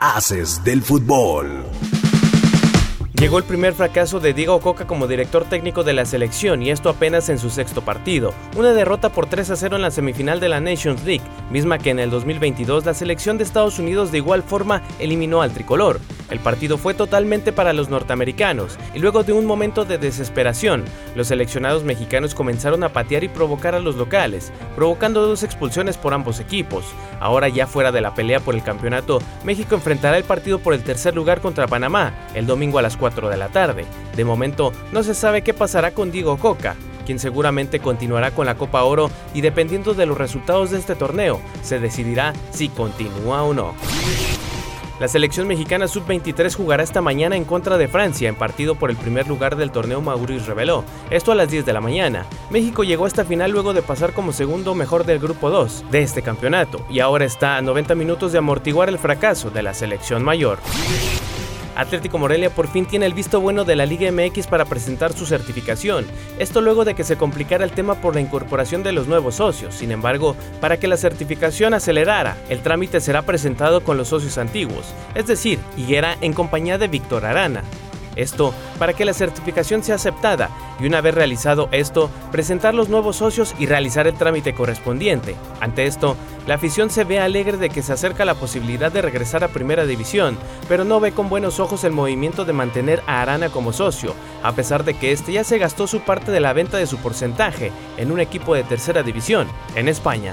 Haces del fútbol. Llegó el primer fracaso de Diego Coca como director técnico de la selección y esto apenas en su sexto partido. Una derrota por 3 a 0 en la semifinal de la Nations League, misma que en el 2022 la selección de Estados Unidos de igual forma eliminó al tricolor. El partido fue totalmente para los norteamericanos y luego de un momento de desesperación, los seleccionados mexicanos comenzaron a patear y provocar a los locales, provocando dos expulsiones por ambos equipos. Ahora ya fuera de la pelea por el campeonato, México enfrentará el partido por el tercer lugar contra Panamá el domingo a las 4 de la tarde. De momento, no se sabe qué pasará con Diego Coca, quien seguramente continuará con la Copa Oro y dependiendo de los resultados de este torneo, se decidirá si continúa o no. La selección mexicana sub-23 jugará esta mañana en contra de Francia en partido por el primer lugar del torneo Maurice reveló. Esto a las 10 de la mañana. México llegó a esta final luego de pasar como segundo mejor del grupo 2 de este campeonato y ahora está a 90 minutos de amortiguar el fracaso de la selección mayor. Atlético Morelia por fin tiene el visto bueno de la Liga MX para presentar su certificación. Esto luego de que se complicara el tema por la incorporación de los nuevos socios. Sin embargo, para que la certificación acelerara, el trámite será presentado con los socios antiguos, es decir, Higuera en compañía de Víctor Arana. Esto para que la certificación sea aceptada y una vez realizado esto, presentar los nuevos socios y realizar el trámite correspondiente. Ante esto, la afición se ve alegre de que se acerca la posibilidad de regresar a Primera División, pero no ve con buenos ojos el movimiento de mantener a Arana como socio, a pesar de que este ya se gastó su parte de la venta de su porcentaje en un equipo de Tercera División en España.